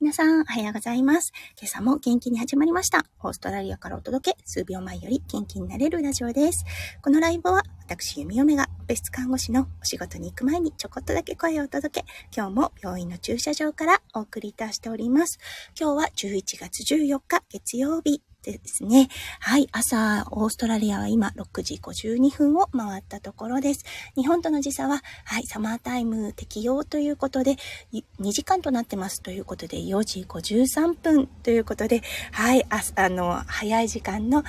皆さん、おはようございます。今朝も元気に始まりました。オーストラリアからお届け、数秒前より元気になれるラジオです。このライブは、私、弓嫁が、別室看護師のお仕事に行く前にちょこっとだけ声をお届け、今日も病院の駐車場からお送りいたしております。今日は11月14日、月曜日。ですね。はい。朝、オーストラリアは今6時52分を回ったところです。日本との時差は、はい、サマータイム適用ということで、2時間となってますということで、4時53分ということで、はい、ああの、早い時間の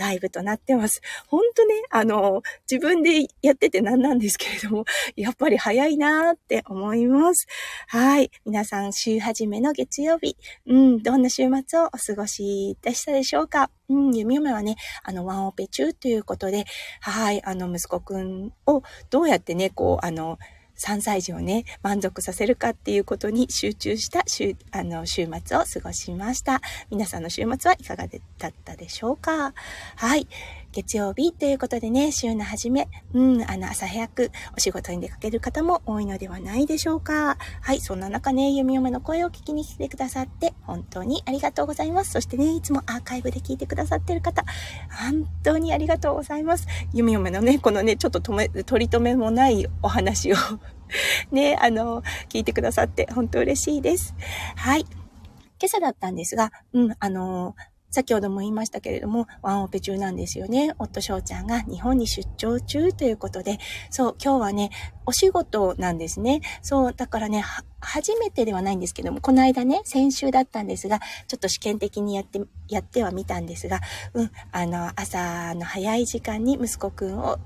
ライブとなってます。ほんとね、あの、自分でやってて何なんですけれども、やっぱり早いなーって思います。はい。皆さん、週始めの月曜日、うん、どんな週末をお過ごしでしたでしょうか？うん、弓嫁はね、あの、ワンオペ中ということで、はい、あの、息子くんをどうやってね、こう、あの、3歳児をね、満足させるかっていうことに集中した週、あの、週末を過ごしました。皆さんの週末はいかがだったでしょうか？はい。月曜日ということでね、週の初め、うん、あの、朝早くお仕事に出かける方も多いのではないでしょうか。はい、そんな中ね、弓嫁の声を聞きに来てくださって、本当にありがとうございます。そしてね、いつもアーカイブで聞いてくださってる方、本当にありがとうございます。弓嫁のね、このね、ちょっと止め、取り留めもないお話を ね、あの、聞いてくださって本当嬉しいです。はい。今朝だったんですが、うん、あの先ほども言いましたけれども、ワンオペ中なんですよね。夫翔ちゃんが日本に出張中ということで、そう、今日はね、お仕事なんですね。そう、だからね、初めてではないんですけども、この間ね、先週だったんですが、ちょっと試験的にやって、やってはみたんですが、うん、あの、朝の早い時間に息子くんを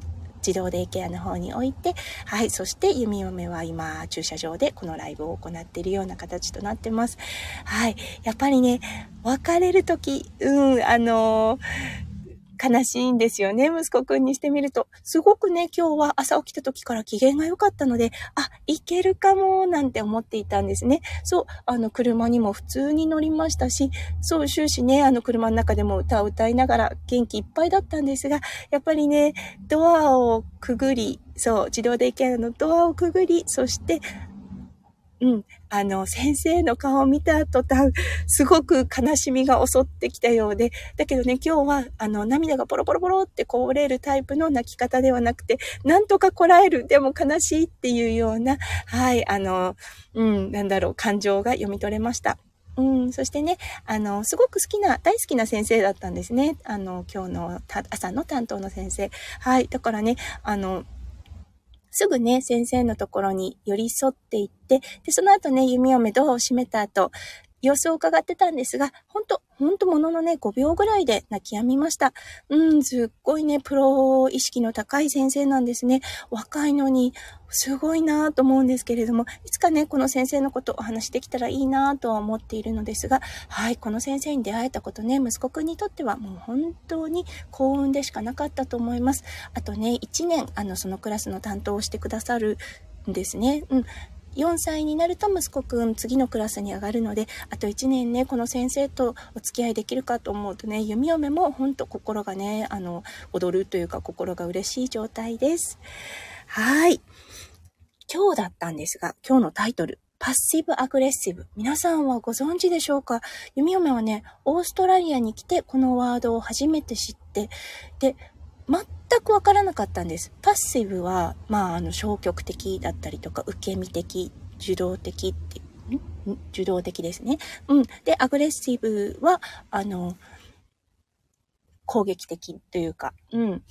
自動デイケアの方に置いて、はい、そして弓嫁は今、駐車場でこのライブを行っているような形となってます。はい、やっぱりね、別れるとき、うん、あのー悲しいんですよね、息子くんにしてみると。すごくね、今日は朝起きた時から機嫌が良かったので、あ、いけるかも、なんて思っていたんですね。そう、あの、車にも普通に乗りましたし、そう、終始ね、あの、車の中でも歌を歌いながら元気いっぱいだったんですが、やっぱりね、ドアをくぐり、そう、自動でイケアのドアをくぐり、そして、うん。あの、先生の顔を見た途端、すごく悲しみが襲ってきたようで、だけどね、今日は、あの、涙がポロポロポロってこぼれるタイプの泣き方ではなくて、なんとかこらえる、でも悲しいっていうような、はい、あの、うん、なんだろう、感情が読み取れました。うん、そしてね、あの、すごく好きな、大好きな先生だったんですね。あの、今日の朝の担当の先生。はい。だからね、あの、すぐね、先生のところに寄り添っていって、で、その後ね、弓嫁ドアを閉めた後、様子を伺ってたんですが、ほんと、ほんともののね、5秒ぐらいで泣き止みました。うん、すっごいね、プロ意識の高い先生なんですね。若いのに、すごいなぁと思うんですけれども、いつかね、この先生のことお話できたらいいなぁとは思っているのですが、はい、この先生に出会えたことね、息子くんにとってはもう本当に幸運でしかなかったと思います。あとね、1年、あの、そのクラスの担当をしてくださるんですね。うん。4歳になると息子くん次のクラスに上がるので、あと1年ね、この先生とお付き合いできるかと思うとね、弓嫁もほんと心がね、あの、踊るというか心が嬉しい状態です。はい。今日だったんですが、今日のタイトル、パッシブアグレッシブ。皆さんはご存知でしょうか？弓嫁はね、オーストラリアに来てこのワードを初めて知って、で、全くわからなかったんです。パッシブは、まあ、あの、消極的だったりとか、受け身的、受動的って、受動的ですね。うん。で、アグレッシブは、あの、攻撃的というか、うん。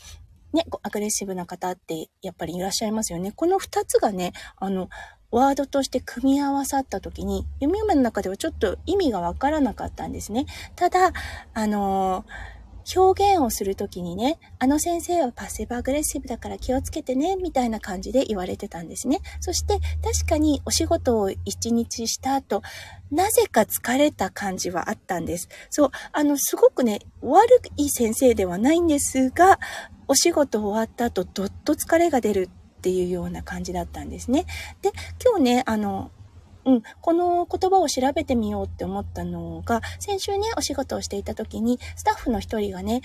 ね、アグレッシブな方ってやっぱりいらっしゃいますよね。この二つがね、あの、ワードとして組み合わさった時に、弓嫁の中ではちょっと意味がわからなかったんですね。ただ、あのー表現をするときにね、あの先生はパッシブアグレッシブだから気をつけてね、みたいな感じで言われてたんですね。そして確かにお仕事を一日した後、なぜか疲れた感じはあったんです。そう、あの、すごくね、悪い先生ではないんですが、お仕事終わった後、どっと疲れが出るっていうような感じだったんですね。で、今日ね、あの、うん、この言葉を調べてみようって思ったのが、先週ね、お仕事をしていた時に、スタッフの一人がね、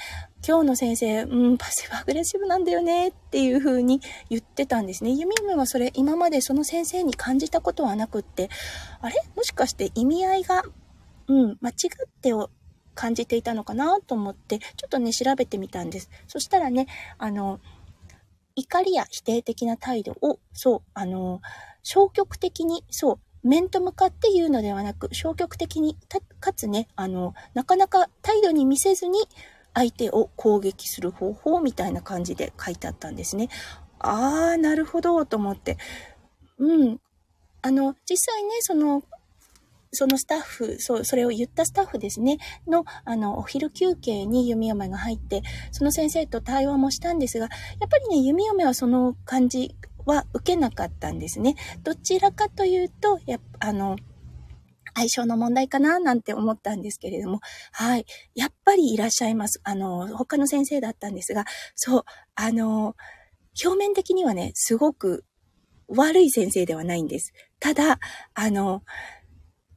今日の先生、うん、パッシブアグレッシブなんだよねっていう風に言ってたんですね。ユミムはそれ、今までその先生に感じたことはなくって、あれ？もしかして意味合いが、うん、間違ってを感じていたのかなと思って、ちょっとね、調べてみたんです。そしたらね、あの、怒りや否定的な態度を、そう、あの、消極的に、そう、面と向かって言うのではなく、消極的に、かつね、あの、なかなか態度に見せずに、相手を攻撃する方法みたいな感じで書いてあったんですね。あー、なるほど、と思って。うん。あの、実際ね、その、そのスタッフ、そう、それを言ったスタッフですね、の、あの、お昼休憩に弓嫁が入って、その先生と対話もしたんですが、やっぱりね、弓嫁はその感じは受けなかったんですね。どちらかというと、やあの、相性の問題かななんて思ったんですけれども、はい。やっぱりいらっしゃいます。あの、他の先生だったんですが、そう、あの、表面的にはね、すごく悪い先生ではないんです。ただ、あの、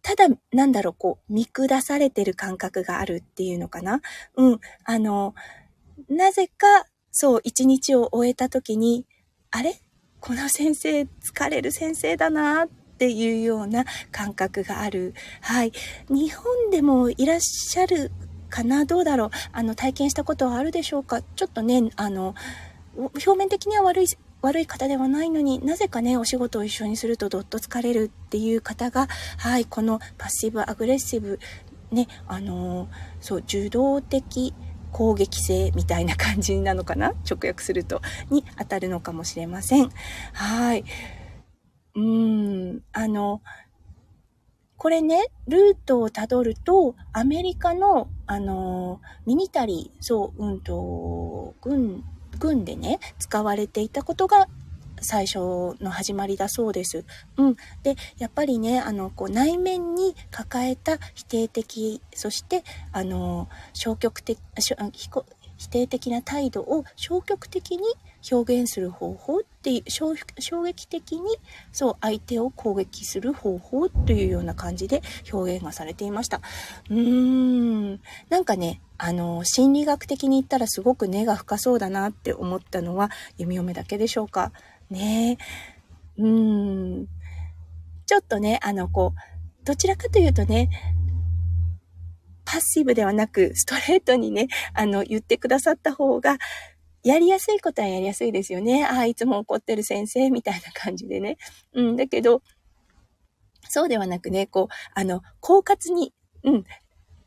ただ、なんだろう、こう、見下されてる感覚があるっていうのかなうん。あの、なぜか、そう、一日を終えた時に、あれ？この先生、疲れる先生だなっていうような感覚がある。はい。日本でもいらっしゃるかな？どうだろう？あの、体験したことはあるでしょうか？ちょっとね、あの、表面的には悪い悪い方ではないのになぜかねお仕事を一緒にするとどっと疲れるっていう方がはいこのパッシブアグレッシブねあの、そう受動的攻撃性みたいな感じなのかな？直訳すると。に当たるのかもしれません。はい。うーん。あのこれね、ルートをたどると、アメリカの、あのミニタリー、そう、うんと、軍軍でね、使われていたことが最初の始まりだそうです。うん。で、やっぱりね、あの、こう、内面に抱えた否定的、そして、あの、消極的、否定的な態度を消極的に表現する方法っていう衝撃的にそう相手を攻撃する方法というような感じで表現がされていました。うーん。なんかね、あの、心理学的に言ったらすごく根が深そうだなって思ったのは弓嫁だけでしょうか。ねうん。ちょっとね、あの、こう、どちらかというとね、パッシブではなく、ストレートにね、あの、言ってくださった方が、やりやすいことはやりやすいですよね。ああ、いつも怒ってる先生、みたいな感じでね。うん、だけど、そうではなくね、こう、あの、狡猾に、うん、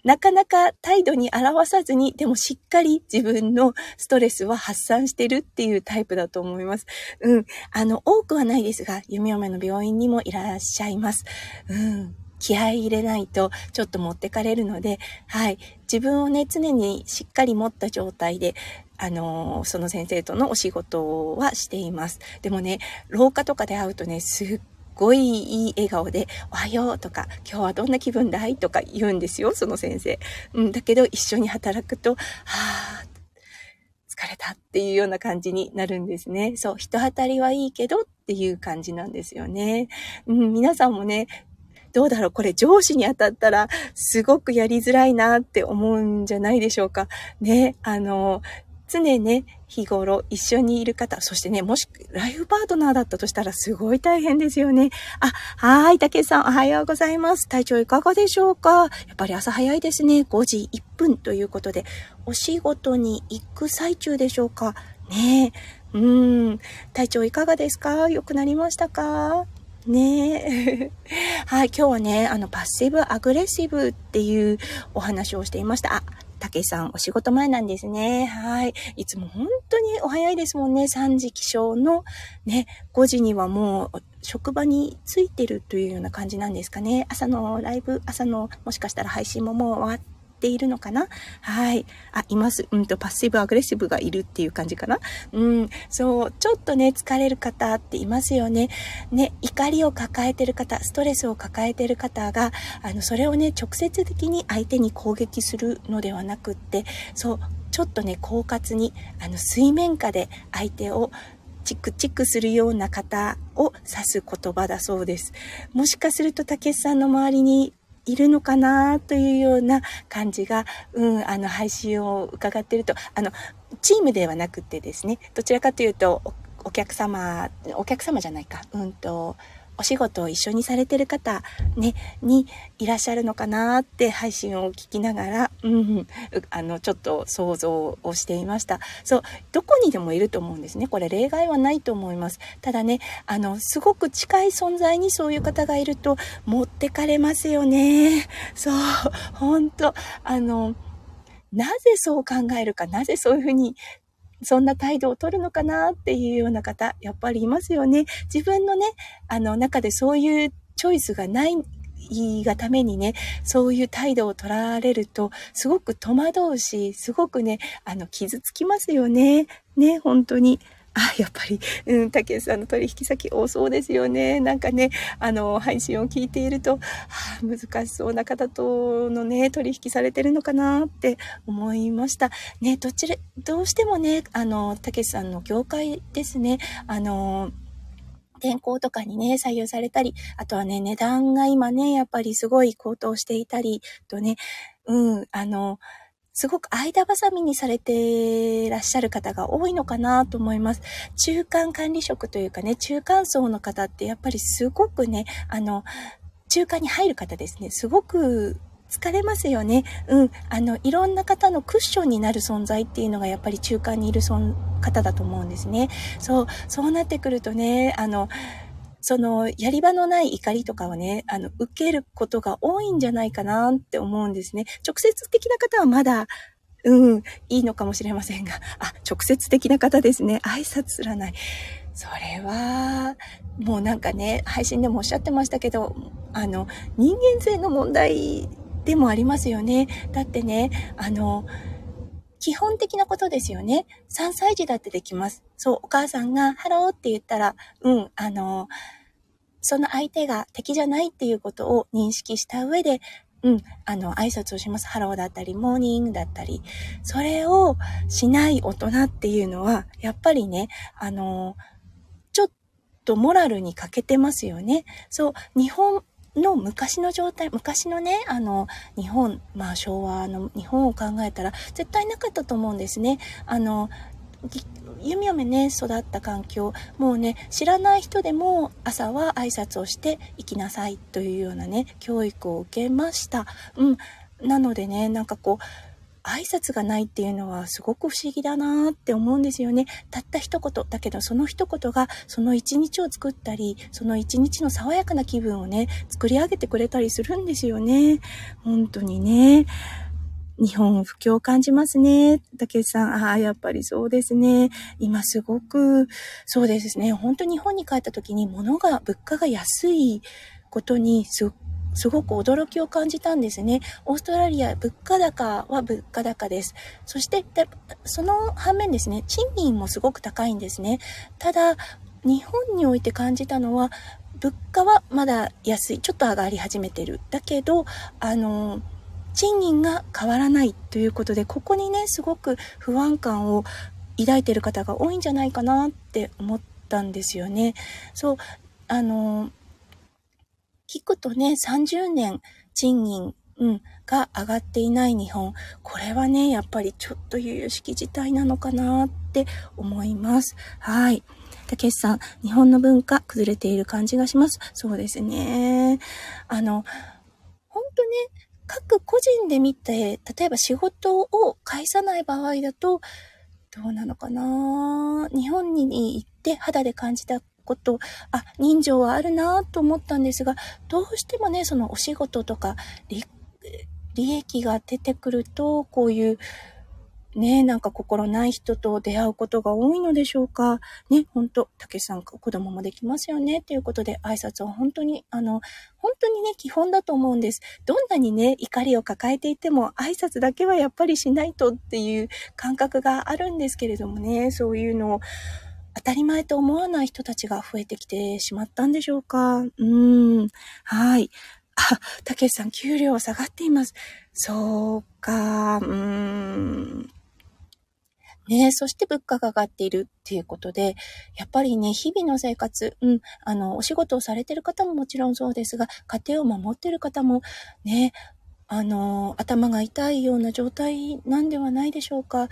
なかなか態度に表さずに、でもしっかり自分のストレスは発散してるっていうタイプだと思います。うん。あの、多くはないですが、弓嫁の病院にもいらっしゃいます。うん。気合入れないとちょっと持ってかれるので、はい。自分をね、常にしっかり持った状態で、あのその先生とのお仕事はしています。でもね、廊下とかで会うとね、すっごいいい笑顔で、おはようとか、今日はどんな気分だいとか言うんですよ、その先生。うん、だけど一緒に働くと、はぁ、疲れたっていうような感じになるんですね。そう、人当たりはいいけどっていう感じなんですよね。うん、皆さんもね、どうだろうこれ上司に当たったらすごくやりづらいなって思うんじゃないでしょうか。ね、あの、常ね、日頃一緒にいる方、そしてね、もしライフパートナーだったとしたらすごい大変ですよね。あ、はい、竹さんおはようございます。体調いかがでしょうか？やっぱり朝早いですね。5時1分ということで、お仕事に行く最中でしょうか？ねえ。うん。体調いかがですか？良くなりましたか？ねえ。はい、今日はね、あの、パッシブアグレッシブっていうお話をしていました。あ、たけさん、お仕事前なんですね。はい。いつも本当にお早いですもんね。3時起床のね、5時にはもう職場に着いてるというような感じなんですかね。朝のライブ、朝のもしかしたら配信ももう終わってているのかな？はい。あ、います。うんと、パッシブアグレッシブがいるっていう感じかな？うん。そう、ちょっとね、疲れる方っていますよね。ね、怒りを抱えてる方、ストレスを抱えてる方が、あの、それをね、直接的に相手に攻撃するのではなくって、そう、ちょっとね、狡猾に、あの、水面下で相手をチクチクするような方を指す言葉だそうです。もしかすると、たけしさんの周りにいるのかなというような感じが、うん、あの、配信を伺ってると、あの、チームではなくてですね、どちらかというと、お客様、お客様じゃないか、うんと、お仕事を一緒にされてる方、ね、にいらっしゃるのかなって配信を聞きながら、うん、あの、ちょっと想像をしていました。そう、どこにでもいると思うんですね。これ例外はないと思います。ただね、あの、すごく近い存在にそういう方がいると持ってかれますよね。そう、本当あの、なぜそう考えるか、なぜそういうふうにそんな態度を取るのかなっていうような方、やっぱりいますよね。自分のね、あの中でそういうチョイスがないがためにね、そういう態度を取られると、すごく戸惑うし、すごくね、あの、傷つきますよね。ね、本当に。あ、やっぱり、うん、竹内さんの取引先多そうですよね。なんかね、あの、配信を聞いていると、はあ、難しそうな方とのね、取引されてるのかなって思いました。ね、どちら、どうしてもね、あの、竹内さんの業界ですね、あの、天候とかにね、左右されたり、あとはね、値段が今ね、やっぱりすごい高騰していたりとね、うん、あの、すごく間挟みにされてらっしゃる方が多いのかなと思います。中間管理職というかね、中間層の方ってやっぱりすごくね、あの、中間に入る方ですね、すごく疲れますよね。うん。あの、いろんな方のクッションになる存在っていうのがやっぱり中間にいる方だと思うんですね。そう、そうなってくるとね、あの、その、やり場のない怒りとかをね、あの、受けることが多いんじゃないかなって思うんですね。直接的な方はまだ、うん、いいのかもしれませんが、あ、直接的な方ですね。挨拶すらない。それは、もうなんかね、配信でもおっしゃってましたけど、あの、人間性の問題でもありますよね。だってね、あの、基本的なことですよね。3歳児だってできます。そう、お母さんがハローって言ったら、うん、あの、その相手が敵じゃないっていうことを認識した上で、うん、あの、挨拶をします。ハローだったり、 Morning だったり。それをしない大人っていうのは、やっぱりね、あの、ちょっとモラルに欠けてますよね。そう、日本の昔の状態、昔のね、あの、日本、まあ昭和の日本を考えたら、絶対なかったと思うんですね。あの、弓嫁ね、育った環境、もうね、知らない人でも朝は挨拶をして行きなさいというようなね、教育を受けました。うん。なのでね、なんかこう、挨拶がないっていうのはすごく不思議だなって思うんですよね。たった一言。だけどその一言がその一日を作ったり、その一日の爽やかな気分をね、作り上げてくれたりするんですよね。本当にね。日本不況を感じますね。竹内さん、ああ、やっぱりそうですね。今すごく、そうですね。本当に日本に帰った時に物が、物価が安いことにすすごく驚きを感じたんですね。オーストラリア、物価高は物価高です。そして、その反面ですね、賃金もすごく高いんですね。ただ、日本において感じたのは、物価はまだ安い。ちょっと上がり始めてる。だけど、あの、賃金が変わらないということで、ここにね、すごく不安感を抱いてる方が多いんじゃないかなって思ったんですよね。そう、あの、聞くとね、30年賃金、うん、が上がっていない日本。これはね、やっぱりちょっと悠々しき事態なのかなって思います。はい。たけしさん、日本の文化崩れている感じがします。そうですね。あの、ほんとね、各個人で見て、例えば仕事を返さない場合だと、どうなのかな？日本に行って肌で感じたこと、あ、人情はあるなと思ったんですが、どうしてもね、そのお仕事とか、利益が出てくると、こういう、ね、なんか心ない人と出会うことが多いのでしょうか。ね、ほんと、たけしさん、子供もできますよね。ということで、挨拶は本当に、あの、本当にね、基本だと思うんです。どんなにね、怒りを抱えていても、挨拶だけはやっぱりしないとっていう感覚があるんですけれどもね、そういうのを、当たり前と思わない人たちが増えてきてしまったんでしょうかうーん。はい。あ、たけしさん、給料下がっています。そうか、うーん。ねそして物価が上がっているっていうことで、やっぱりね、日々の生活、うん、あの、お仕事をされてる方ももちろんそうですが、家庭を守ってる方も、ね、あの、頭が痛いような状態なんではないでしょうか。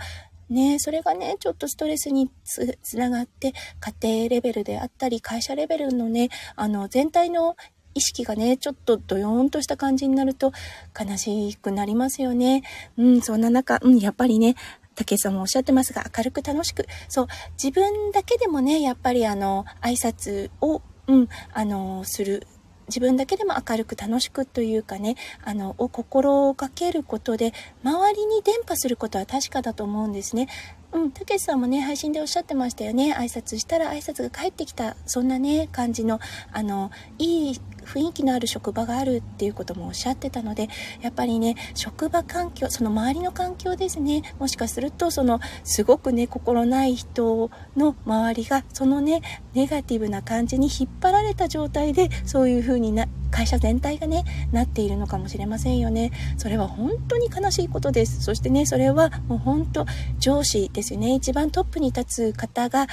ねそれがね、ちょっとストレスにつながって、家庭レベルであったり、会社レベルのね、あの、全体の意識がね、ちょっとドヨーンとした感じになると悲しくなりますよね。うん、そんな中、うん、やっぱりね、竹さんもおっしゃってますが、明るく楽しく。そう、自分だけでもね、やっぱりあの、挨拶を、うん、あの、する。自分だけでも明るく楽しくというかね、あの、を心がけることで、周りに伝播することは確かだと思うんですね。うん、たけしさんもね、配信でおっしゃってましたよね。挨拶したら挨拶が返ってきた、そんなね、感じの、あの、いい雰囲気のある職場があるっていうこともおっしゃってたので、やっぱりね、職場環境、その周りの環境ですね、もしかすると、その、すごくね、心ない人の周りが、そのね、ネガティブな感じに引っ張られた状態で、そういう風にな、会社全体がね、なっているのかもしれませんよね。それは本当に悲しいことです。そしてね、それはもう本当、上司ですよね。一番トップに立つ方が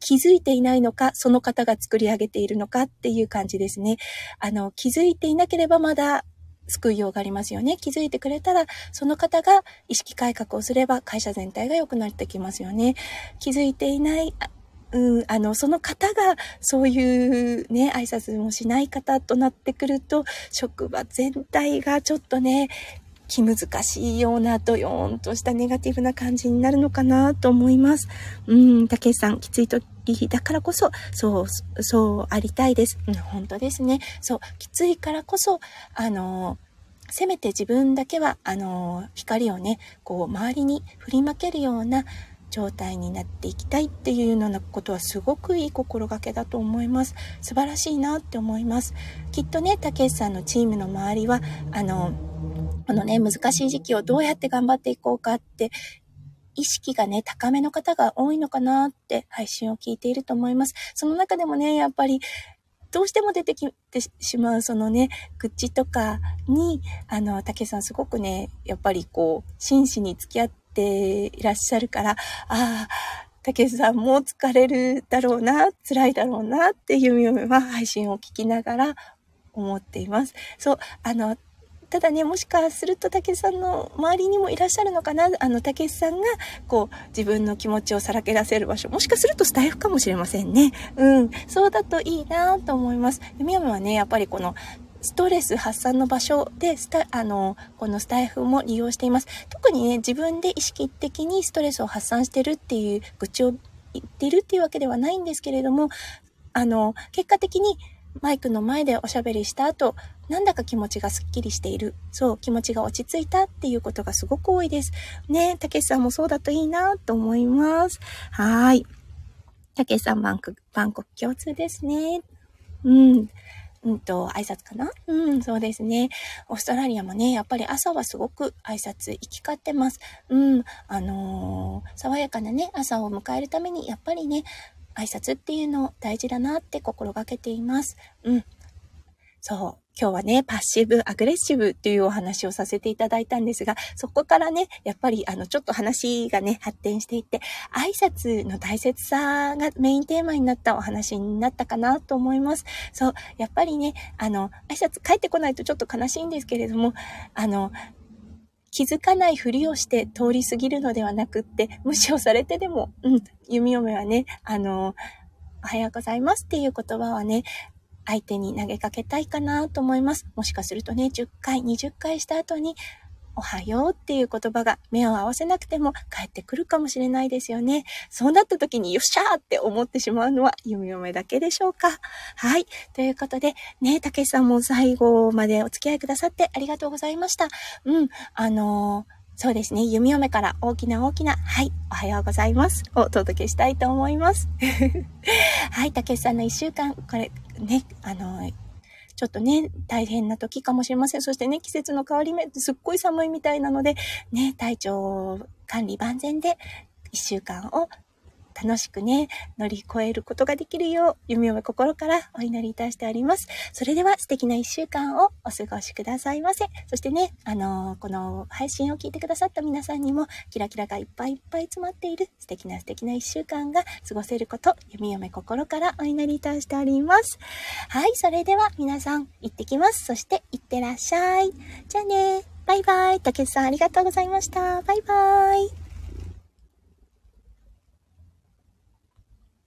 気づいていないのか、その方が作り上げているのかっていう感じですね。あの、気づいていなければまだ救いようがありますよね。気づいてくれたら、その方が意識改革をすれば会社全体が良くなってきますよね。気づいていない、うん、あの、その方が、そういうね、挨拶もしない方となってくると、職場全体がちょっとね、気難しいようなドヨーンとしたネガティブな感じになるのかなと思います。うん、竹さん、きつい時だからこそ、そう、そうありたいです。うん、本当ですね。そう、きついからこそ、あのせめて自分だけは、あの光をね、こう、周りに振りまけるような、状態になっていきたいっていうようなことはすごくいい心がけだと思います。素晴らしいなって思います。きっとね、たけしさんのチームの周りは、あの、このね、難しい時期をどうやって頑張っていこうかって、意識がね、高めの方が多いのかなって配信を聞いていると思います。その中でもね、やっぱり、どうしても出てきてしまう、そのね、愚痴とかに、あの、竹さんすごくね、やっぱりこう、真摯に付き合ってていらっしゃるから、ああ、竹さんも疲れるだろうな、辛いだろうなっていう夢は配信を聞きながら思っています。そう、あの、ただね、もしかすると、たけしさんの周りにもいらっしゃるのかなあの、たけしさんが、こう、自分の気持ちをさらけ出せる場所。もしかするとスタイフかもしれませんね。うん。そうだといいなと思います。みやめはね、やっぱりこの、ストレス発散の場所でスタ、あの、このスタイフも利用しています。特にね、自分で意識的にストレスを発散してるっていう愚痴を言ってるっていうわけではないんですけれども、あの、結果的にマイクの前でおしゃべりした後、なんだか気持ちがスッキリしている。そう、気持ちが落ち着いたっていうことがすごく多いです。ねたけしさんもそうだといいなと思います。はい。たけしさん、バン、コク共通ですね。うん。うんと、挨拶かな？うん、そうですね。オーストラリアもね、やっぱり朝はすごく挨拶行き交ってます。うん、あのー、爽やかなね、朝を迎えるために、やっぱりね、挨拶っていうの大事だなって心がけています。うん。そう。今日はね、パッシブ、アグレッシブっていうお話をさせていただいたんですが、そこからね、やっぱりあの、ちょっと話がね、発展していって、挨拶の大切さがメインテーマになったお話になったかなと思います。そう、やっぱりね、あの、挨拶帰ってこないとちょっと悲しいんですけれども、あの、気づかないふりをして通り過ぎるのではなくって、無視をされてでも、うん、弓嫁はね、あの、おはようございますっていう言葉はね、相手に投げかけたいかなと思います。もしかするとね、10回、20回した後に、おはようっていう言葉が目を合わせなくても返ってくるかもしれないですよね。そうなった時によっしゃーって思ってしまうのは弓嫁だけでしょうか。はい。ということで、ね、たけしさんも最後までお付き合いくださってありがとうございました。うん、あのーそうですね。弓嫁から大きな大きな、はい、おはようございます。をお届けしたいと思います。はい、たけしさんの一週間、これ、ね、あの、ちょっとね、大変な時かもしれません。そしてね、季節の変わり目ってすっごい寒いみたいなので、ね、体調管理万全で一週間を楽しくね、乗り越えることができるよう、弓嫁心からお祈りいたしております。それでは素敵な一週間をお過ごしくださいませ。そしてね、あのー、この配信を聞いてくださった皆さんにも、キラキラがいっぱいいっぱい詰まっている素敵な素敵な一週間が過ごせること、弓嫁心からお祈りいたしております。はい、それでは皆さん、行ってきます。そして、行ってらっしゃい。じゃあね、バイバイ。たけさんありがとうございました。バイバイ。